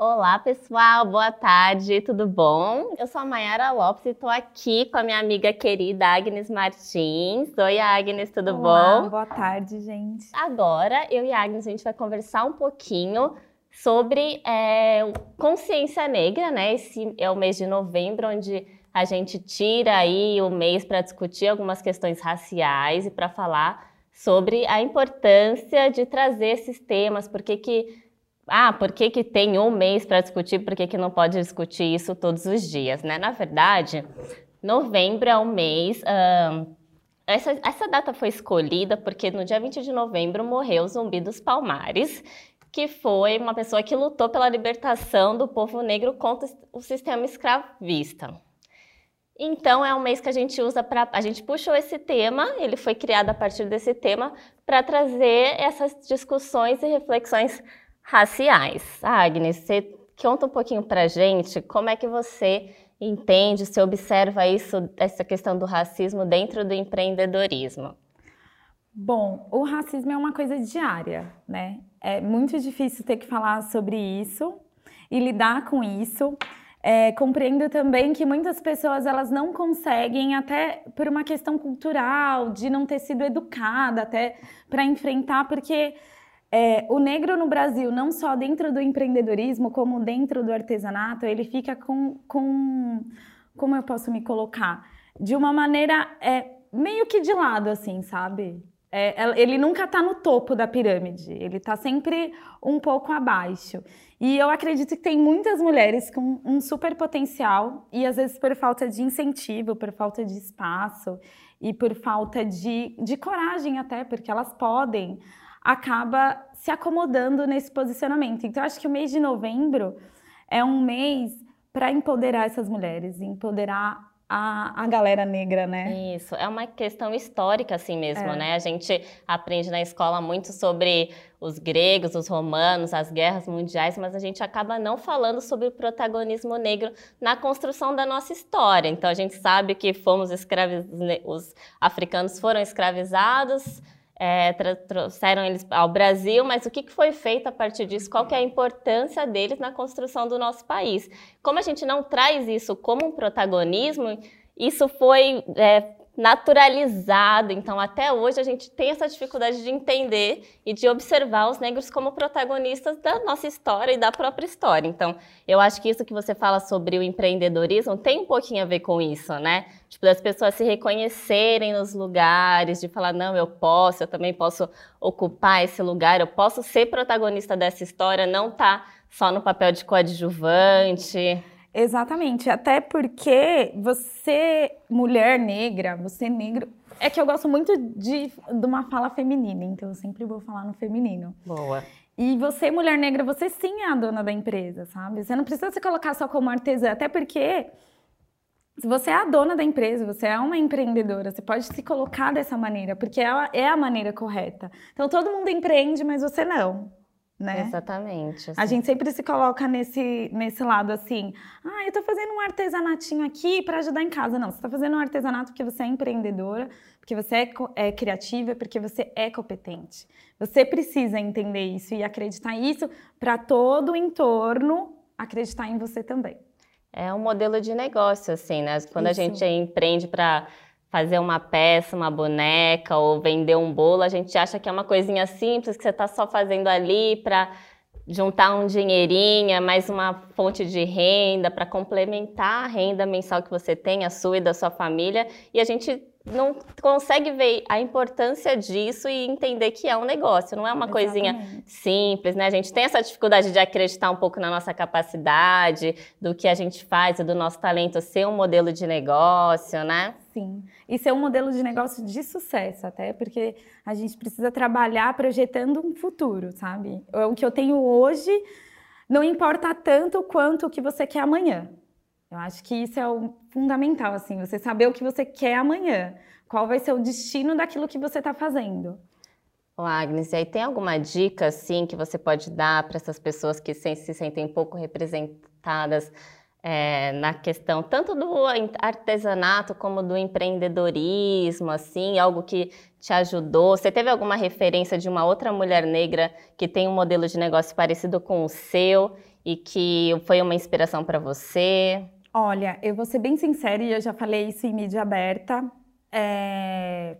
Olá, pessoal, boa tarde, tudo bom? Eu sou a Mayara Lopes e estou aqui com a minha amiga querida Agnes Martins. Oi, Agnes, tudo Olá, bom? Boa tarde, gente. Agora, eu e a Agnes, a gente vai conversar um pouquinho sobre é, consciência negra, né? Esse é o mês de novembro, onde a gente tira aí o mês para discutir algumas questões raciais e para falar sobre a importância de trazer esses temas, por que que ah, por que, que tem um mês para discutir, por que, que não pode discutir isso todos os dias, né? Na verdade, novembro é um mês. essa, essa data foi escolhida porque no dia 20 de novembro morreu Zumbi dos Palmares, que foi uma pessoa que lutou pela libertação do povo negro contra o sistema escravista. Então é um mês que a gente usa para a gente puxou esse tema, ele foi criado a partir desse tema para trazer essas discussões e reflexões raciais. Agnes, você conta um pouquinho para gente como é que você entende, você observa isso, essa questão do racismo dentro do empreendedorismo? Bom, o racismo é uma coisa diária, né? É muito difícil ter que falar sobre isso e lidar com isso. É, compreendo também que muitas pessoas elas não conseguem, até por uma questão cultural, de não ter sido educada até para enfrentar, porque é, o negro no Brasil, não só dentro do empreendedorismo, como dentro do artesanato, ele fica com, com como eu posso me colocar? De uma maneira é, meio que de lado, assim, sabe? É, ele nunca está no topo da pirâmide, ele está sempre um pouco abaixo. E eu acredito que tem muitas mulheres com um super potencial e às vezes por falta de incentivo, por falta de espaço e por falta de, de coragem até, porque elas podem acaba se acomodando nesse posicionamento. Então, acho que o mês de novembro é um mês para empoderar essas mulheres, empoderar a, a galera negra, né? Isso, é uma questão histórica assim mesmo, é. né? A gente aprende na escola muito sobre os gregos, os romanos, as guerras mundiais, mas a gente acaba não falando sobre o protagonismo negro na construção da nossa história. Então a gente sabe que fomos escravizados, os africanos foram escravizados, é, trouxeram eles ao Brasil, mas o que, que foi feito a partir disso? Qual que é a importância deles na construção do nosso país? Como a gente não traz isso como um protagonismo, isso foi é, naturalizado. Então, até hoje, a gente tem essa dificuldade de entender e de observar os negros como protagonistas da nossa história e da própria história. Então, eu acho que isso que você fala sobre o empreendedorismo tem um pouquinho a ver com isso, né? Tipo, das pessoas se reconhecerem nos lugares, de falar, não, eu posso, eu também posso ocupar esse lugar, eu posso ser protagonista dessa história, não tá só no papel de coadjuvante. Exatamente, até porque você, mulher negra, você negro, é que eu gosto muito de, de uma fala feminina, então eu sempre vou falar no feminino. Boa. E você, mulher negra, você sim é a dona da empresa, sabe? Você não precisa se colocar só como artesã, até porque você é a dona da empresa, você é uma empreendedora, você pode se colocar dessa maneira, porque é, é a maneira correta. Então todo mundo empreende, mas você não né? Exatamente. Assim. A gente sempre se coloca nesse, nesse lado assim, ah, eu tô fazendo um artesanatinho aqui para ajudar em casa. Não, você tá fazendo um artesanato porque você é empreendedora, porque você é, é criativa, porque você é competente. Você precisa entender isso e acreditar nisso para todo o entorno acreditar em você também. É um modelo de negócio, assim, né? Quando isso. a gente empreende para fazer uma peça, uma boneca ou vender um bolo, a gente acha que é uma coisinha simples que você está só fazendo ali para juntar um dinheirinho, é mais uma fonte de renda para complementar a renda mensal que você tem, a sua e da sua família, e a gente não consegue ver a importância disso e entender que é um negócio, não é uma Exatamente. coisinha simples, né? A gente tem essa dificuldade de acreditar um pouco na nossa capacidade, do que a gente faz e do nosso talento ser um modelo de negócio, né? Sim. E ser um modelo de negócio de sucesso, até porque a gente precisa trabalhar projetando um futuro, sabe? O que eu tenho hoje não importa tanto quanto o que você quer amanhã. Eu acho que isso é o fundamental, assim, você saber o que você quer amanhã, qual vai ser o destino daquilo que você está fazendo. Ô Agnes, e aí tem alguma dica, assim, que você pode dar para essas pessoas que se, se sentem pouco representadas é, na questão tanto do artesanato como do empreendedorismo, assim, algo que te ajudou? Você teve alguma referência de uma outra mulher negra que tem um modelo de negócio parecido com o seu e que foi uma inspiração para você? Olha, eu vou ser bem sincera e eu já falei isso em mídia aberta. É...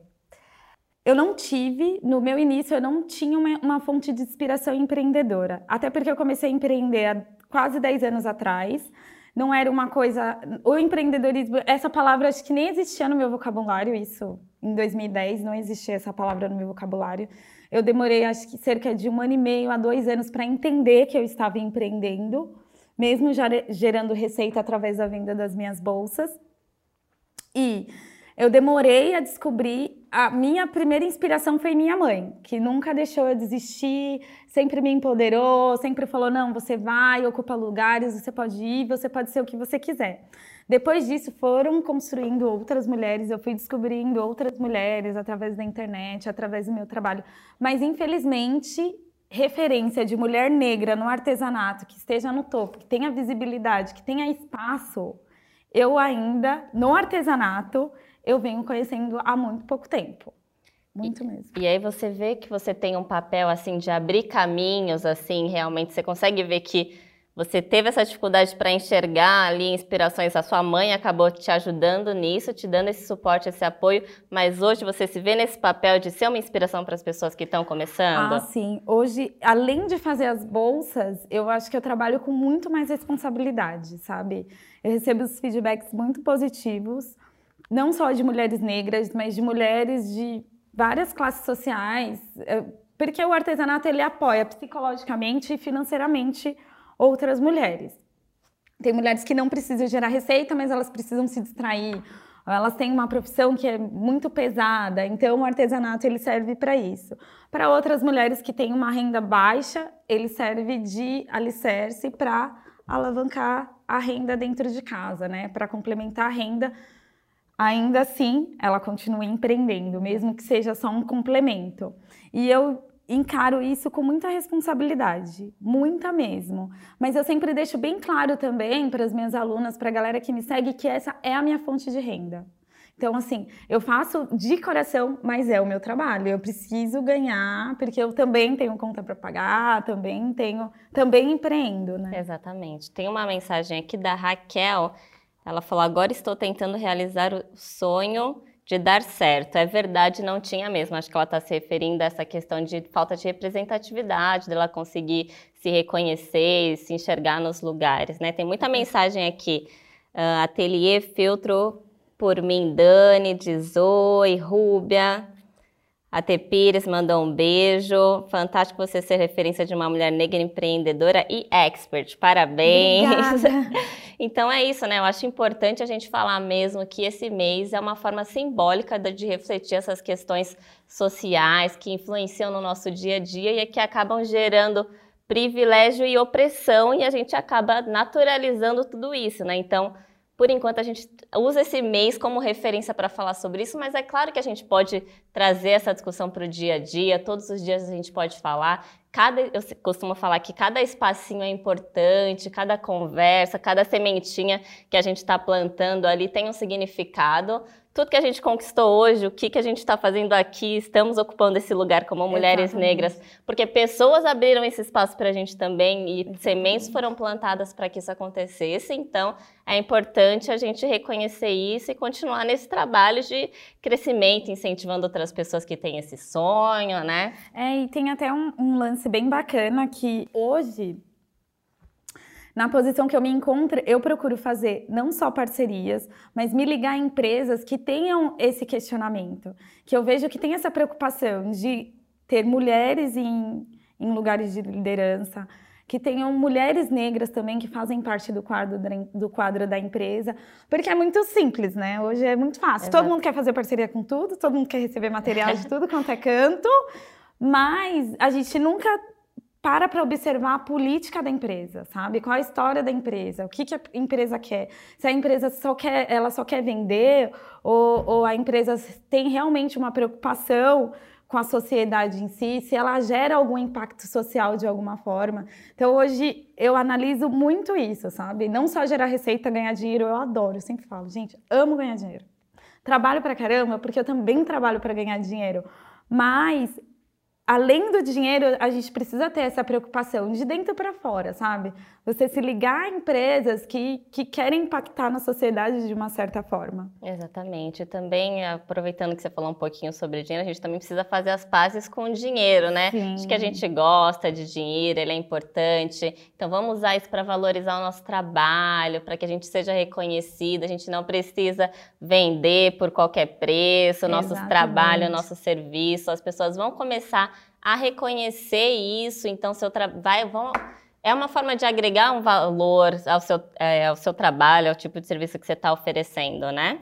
Eu não tive, no meu início, eu não tinha uma, uma, fonte de inspiração empreendedora. Até porque eu comecei a empreender há quase 10 anos atrás. Não era uma coisa. O empreendedorismo, essa palavra acho que nem existia no meu vocabulário, isso em 2010, não existia essa palavra no meu vocabulário. Eu demorei, acho que cerca de um ano e meio a dois anos para entender que eu estava empreendendo, mesmo gerando receita através da venda das minhas bolsas. E eu demorei a descobrir. A minha primeira inspiração foi minha mãe, que nunca deixou eu desistir, sempre me empoderou, sempre falou: não, você vai, ocupa lugares, você pode ir, você pode ser o que você quiser. Depois disso, foram construindo outras mulheres, eu fui descobrindo outras mulheres através da internet, através do meu trabalho. Mas, infelizmente, referência de mulher negra no artesanato, que esteja no topo, que tenha visibilidade, que tenha espaço, eu ainda, no artesanato, eu venho conhecendo há muito pouco tempo. Muito mesmo. E aí você vê que você tem um papel assim de abrir caminhos, assim, realmente você consegue ver que você teve essa dificuldade para enxergar ali inspirações, a sua mãe acabou te ajudando nisso, te dando esse suporte, esse apoio, mas hoje você se vê nesse papel de ser uma inspiração para as pessoas que estão começando? Ah, sim. Hoje, além de fazer as bolsas, eu acho que eu trabalho com muito mais responsabilidade, sabe? Eu recebo os feedbacks muito positivos, não só de mulheres negras, mas de mulheres de várias classes sociais, porque o artesanato ele apoia psicologicamente e financeiramente outras mulheres. Tem mulheres que não precisam gerar receita, mas elas precisam se distrair. Elas têm uma profissão que é muito pesada, então o artesanato ele serve para isso. Para outras mulheres que têm uma renda baixa, ele serve de alicerce para alavancar a renda dentro de casa, né? Para complementar a renda. Ainda assim, ela continua empreendendo, mesmo que seja só um complemento. E eu encaro isso com muita responsabilidade, muita mesmo. Mas eu sempre deixo bem claro também para as minhas alunas, para a galera que me segue, que essa é a minha fonte de renda. Então, assim, eu faço de coração, mas é o meu trabalho. Eu preciso ganhar, porque eu também tenho conta para pagar, também tenho, também empreendo, né? Exatamente. Tem uma mensagem aqui da Raquel. Ela falou: agora estou tentando realizar o sonho de dar certo. É verdade, não tinha mesmo. Acho que ela está se referindo a essa questão de falta de representatividade, dela conseguir se reconhecer e se enxergar nos lugares. Né? Tem muita uhum. mensagem aqui. Uh, ateliê Filtro por mim, Dani, de Zoe, Rúbia. A T. Pires mandou um beijo. Fantástico você ser referência de uma mulher negra empreendedora e expert. Parabéns. então é isso, né? Eu acho importante a gente falar mesmo que esse mês é uma forma simbólica de refletir essas questões sociais que influenciam no nosso dia a dia e que acabam gerando privilégio e opressão e a gente acaba naturalizando tudo isso, né? Então, por enquanto, a gente usa esse mês como referência para falar sobre isso, mas é claro que a gente pode trazer essa discussão para o dia a dia, todos os dias a gente pode falar. Cada, eu costumo falar que cada espacinho é importante, cada conversa, cada sementinha que a gente está plantando ali tem um significado tudo que a gente conquistou hoje, o que, que a gente está fazendo aqui, estamos ocupando esse lugar como mulheres Exatamente. negras, porque pessoas abriram esse espaço para a gente também e Exatamente. sementes foram plantadas para que isso acontecesse. Então, é importante a gente reconhecer isso e continuar nesse trabalho de crescimento, incentivando outras pessoas que têm esse sonho, né? É, e tem até um, um lance bem bacana que hoje na posição que eu me encontro, eu procuro fazer não só parcerias, mas me ligar a empresas que tenham esse questionamento, que eu vejo que tem essa preocupação de ter mulheres em, em lugares de liderança, que tenham mulheres negras também que fazem parte do quadro, do quadro da empresa, porque é muito simples, né? Hoje é muito fácil. Exato. Todo mundo quer fazer parceria com tudo, todo mundo quer receber material de tudo quanto é canto, mas a gente nunca para para observar a política da empresa, sabe? Qual a história da empresa? O que, que a empresa quer? Se a empresa só quer, ela só quer vender ou, ou a empresa tem realmente uma preocupação com a sociedade em si, se ela gera algum impacto social de alguma forma. Então hoje eu analiso muito isso, sabe? Não só gerar receita, ganhar dinheiro, eu adoro, eu sempre falo, gente, amo ganhar dinheiro. Trabalho pra caramba porque eu também trabalho para ganhar dinheiro, mas além do dinheiro, a gente precisa ter essa preocupação de dentro para fora, sabe? Você se ligar a empresas que, que querem impactar na sociedade de uma certa forma. Exatamente. Também, aproveitando que você falou um pouquinho sobre dinheiro, a gente também precisa fazer as pazes com o dinheiro, né? Sim. Acho que a gente gosta de dinheiro, ele é importante. Então, vamos usar isso para valorizar o nosso trabalho, para que a gente seja reconhecido. A gente não precisa vender por qualquer preço, nossos trabalhos, nosso serviço. As pessoas vão começar a reconhecer isso, então seu trabalho é uma forma de agregar um valor ao seu, é, ao seu trabalho, ao tipo de serviço que você está oferecendo, né?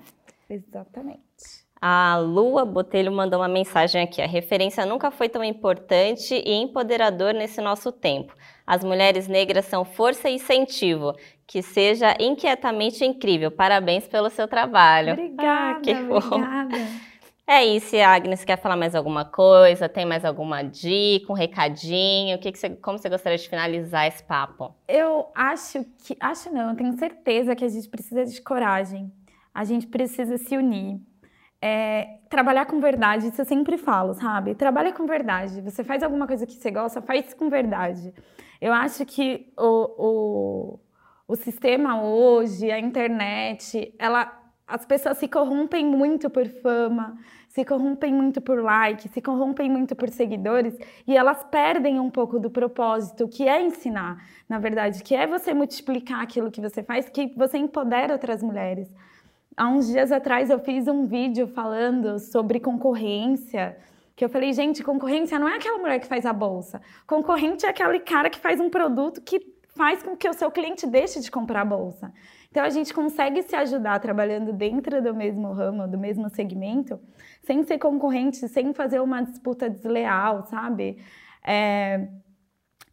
Exatamente. A Lua Botelho mandou uma mensagem aqui. A referência nunca foi tão importante e empoderador nesse nosso tempo. As mulheres negras são força e incentivo. Que seja inquietamente incrível. Parabéns pelo seu trabalho. Obrigada, ah, que obrigada. É isso, Agnes, quer falar mais alguma coisa? Tem mais alguma dica, um recadinho? O que, que você, como você gostaria de finalizar esse papo? Eu acho que, acho não, eu tenho certeza que a gente precisa de coragem. A gente precisa se unir. É, trabalhar com verdade, isso eu sempre falo, sabe? Trabalha com verdade. Você faz alguma coisa que você gosta, faz com verdade. Eu acho que o, o, o sistema hoje, a internet, ela as pessoas se corrompem muito por fama, se corrompem muito por like, se corrompem muito por seguidores e elas perdem um pouco do propósito, que é ensinar, na verdade, que é você multiplicar aquilo que você faz, que você empodera outras mulheres. Há uns dias atrás eu fiz um vídeo falando sobre concorrência, que eu falei, gente, concorrência não é aquela mulher que faz a bolsa. Concorrente é aquele cara que faz um produto que faz com que o seu cliente deixe de comprar a bolsa. Então a gente consegue se ajudar trabalhando dentro do mesmo ramo, do mesmo segmento, sem ser concorrente, sem fazer uma disputa desleal, sabe? É...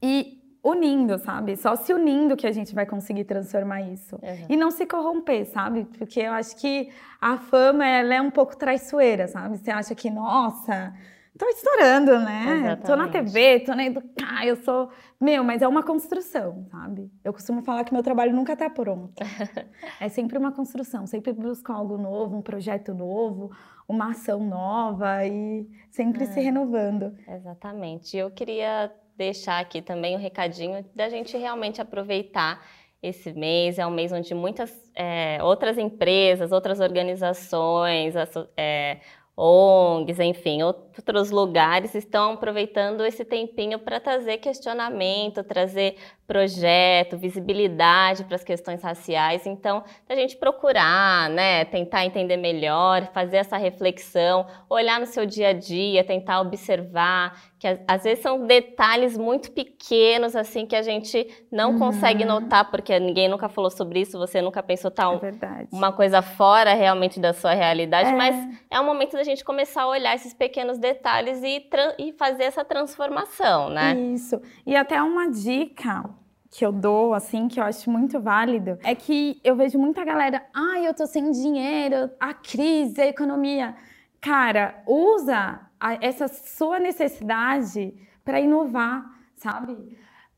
E unindo, sabe? Só se unindo que a gente vai conseguir transformar isso. Uhum. E não se corromper, sabe? Porque eu acho que a fama ela é um pouco traiçoeira, sabe? Você acha que, nossa, tô estourando, né? Exatamente. Tô na TV, tô na educar, eu sou. Meu, mas é uma construção, sabe? Eu costumo falar que meu trabalho nunca tá pronto. é sempre uma construção, sempre busco algo novo, um projeto novo, uma ação nova e sempre é. se renovando. Exatamente. Eu queria deixar aqui também o um recadinho da gente realmente aproveitar esse mês. É um mês onde muitas é, outras empresas, outras organizações, é, ONGs, enfim, outros lugares estão aproveitando esse tempinho para trazer questionamento, trazer projeto, visibilidade para as questões raciais. Então, a gente procurar, né, tentar entender melhor, fazer essa reflexão, olhar no seu dia a dia, tentar observar que às vezes são detalhes muito pequenos assim que a gente não uhum. consegue notar porque ninguém nunca falou sobre isso, você nunca pensou tal tá, é uma coisa fora realmente da sua realidade, é. mas é o momento da gente começar a olhar esses pequenos detalhes e, e fazer essa transformação, né? Isso. E até uma dica que eu dou, assim, que eu acho muito válido, é que eu vejo muita galera, ai, ah, eu tô sem dinheiro, a crise, a economia. Cara, usa a, essa sua necessidade para inovar, sabe?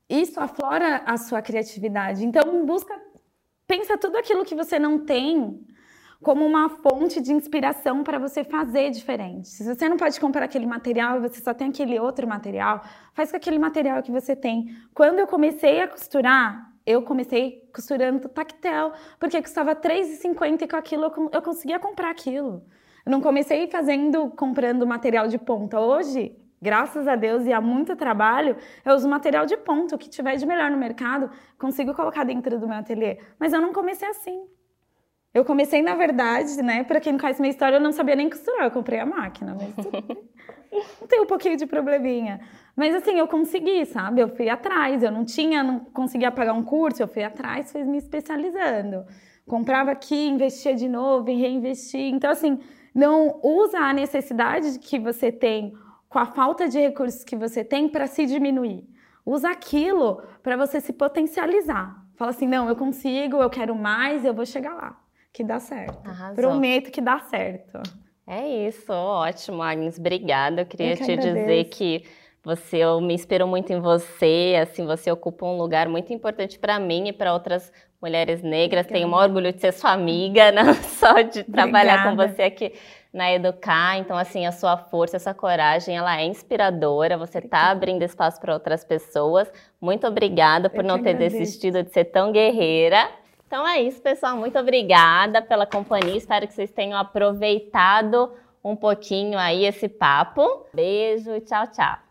Isso aflora a sua criatividade. Então, busca, pensa tudo aquilo que você não tem como uma fonte de inspiração para você fazer diferente. Se você não pode comprar aquele material e você só tem aquele outro material, faz com aquele material que você tem. Quando eu comecei a costurar, eu comecei costurando tactel, porque custava R$3,50 e com aquilo eu conseguia comprar aquilo. Eu não comecei fazendo, comprando material de ponta. Hoje, graças a Deus e há muito trabalho, eu uso material de ponta. O que tiver de melhor no mercado, consigo colocar dentro do meu ateliê. Mas eu não comecei assim. Eu comecei, na verdade, né? Para quem não conhece minha história, eu não sabia nem costurar. Eu comprei a máquina, mas tem um pouquinho de probleminha. Mas assim, eu consegui, sabe? Eu fui atrás. Eu não tinha, não conseguia pagar um curso. Eu fui atrás, fui me especializando. Comprava aqui, investia de novo reinvestia. Então, assim, não usa a necessidade que você tem com a falta de recursos que você tem para se diminuir. Usa aquilo para você se potencializar. Fala assim: não, eu consigo, eu quero mais, eu vou chegar lá. Que dá certo. Arrasou. Prometo que dá certo. É isso, ótimo, Agnes. Obrigada. Eu queria eu te agradeço. dizer que você, eu me inspiro muito em você, assim, você ocupa um lugar muito importante para mim e para outras mulheres negras. Obrigada. Tenho o maior orgulho de ser sua amiga, não só de trabalhar com você aqui na Educar. Então, assim, a sua força, essa coragem, ela é inspiradora. Você está abrindo espaço para outras pessoas. Muito obrigada por não ter agradeço. desistido de ser tão guerreira. Então é isso, pessoal. Muito obrigada pela companhia. Espero que vocês tenham aproveitado um pouquinho aí esse papo. Beijo tchau, tchau.